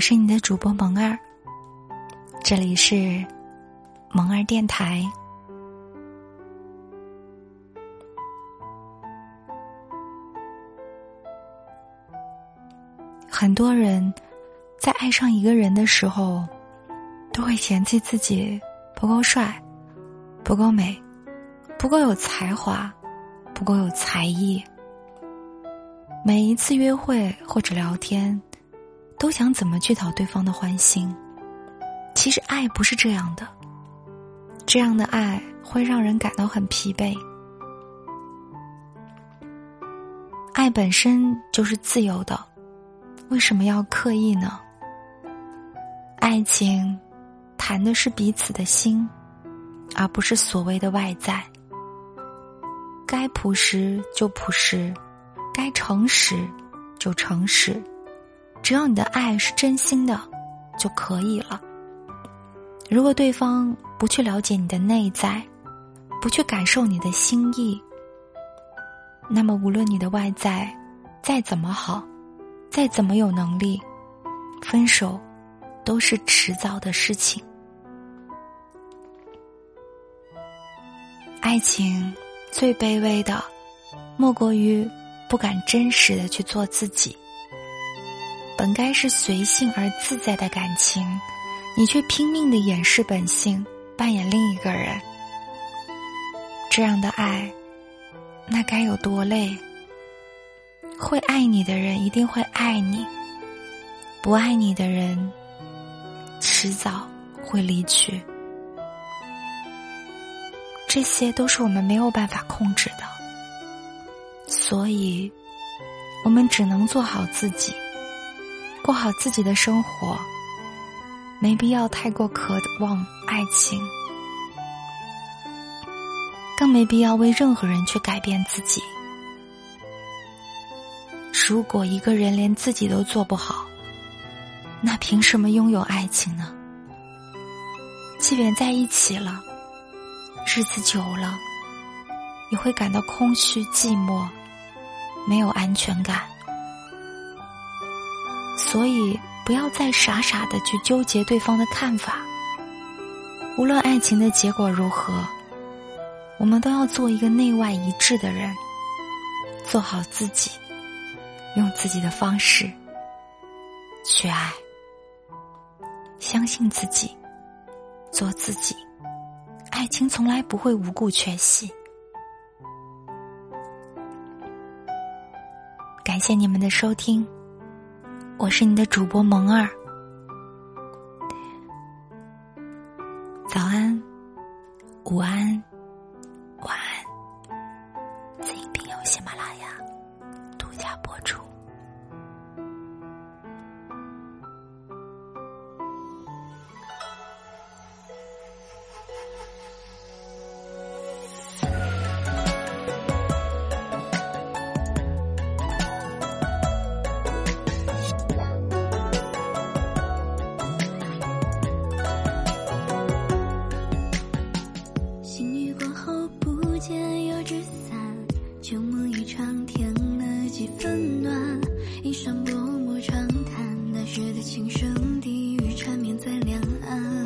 我是你的主播萌儿，这里是萌儿电台。很多人在爱上一个人的时候，都会嫌弃自己不够帅、不够美、不够有才华、不够有才艺。每一次约会或者聊天。都想怎么去讨对方的欢心，其实爱不是这样的，这样的爱会让人感到很疲惫。爱本身就是自由的，为什么要刻意呢？爱情谈的是彼此的心，而不是所谓的外在。该朴实就朴实，该诚实就诚实。只要你的爱是真心的，就可以了。如果对方不去了解你的内在，不去感受你的心意，那么无论你的外在再怎么好，再怎么有能力，分手都是迟早的事情。爱情最卑微的，莫过于不敢真实的去做自己。本该是随性而自在的感情，你却拼命的掩饰本性，扮演另一个人。这样的爱，那该有多累？会爱你的人一定会爱你，不爱你的人，迟早会离去。这些都是我们没有办法控制的，所以，我们只能做好自己。过好自己的生活，没必要太过渴望爱情，更没必要为任何人去改变自己。如果一个人连自己都做不好，那凭什么拥有爱情呢？即便在一起了，日子久了，也会感到空虚、寂寞，没有安全感。所以，不要再傻傻的去纠结对方的看法。无论爱情的结果如何，我们都要做一个内外一致的人，做好自己，用自己的方式去爱。相信自己，做自己，爱情从来不会无故缺席。感谢你们的收听。我是你的主播萌儿，早安，午安，晚安。此音频由喜马拉雅独家播出。缠绵在两岸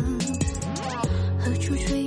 何处吹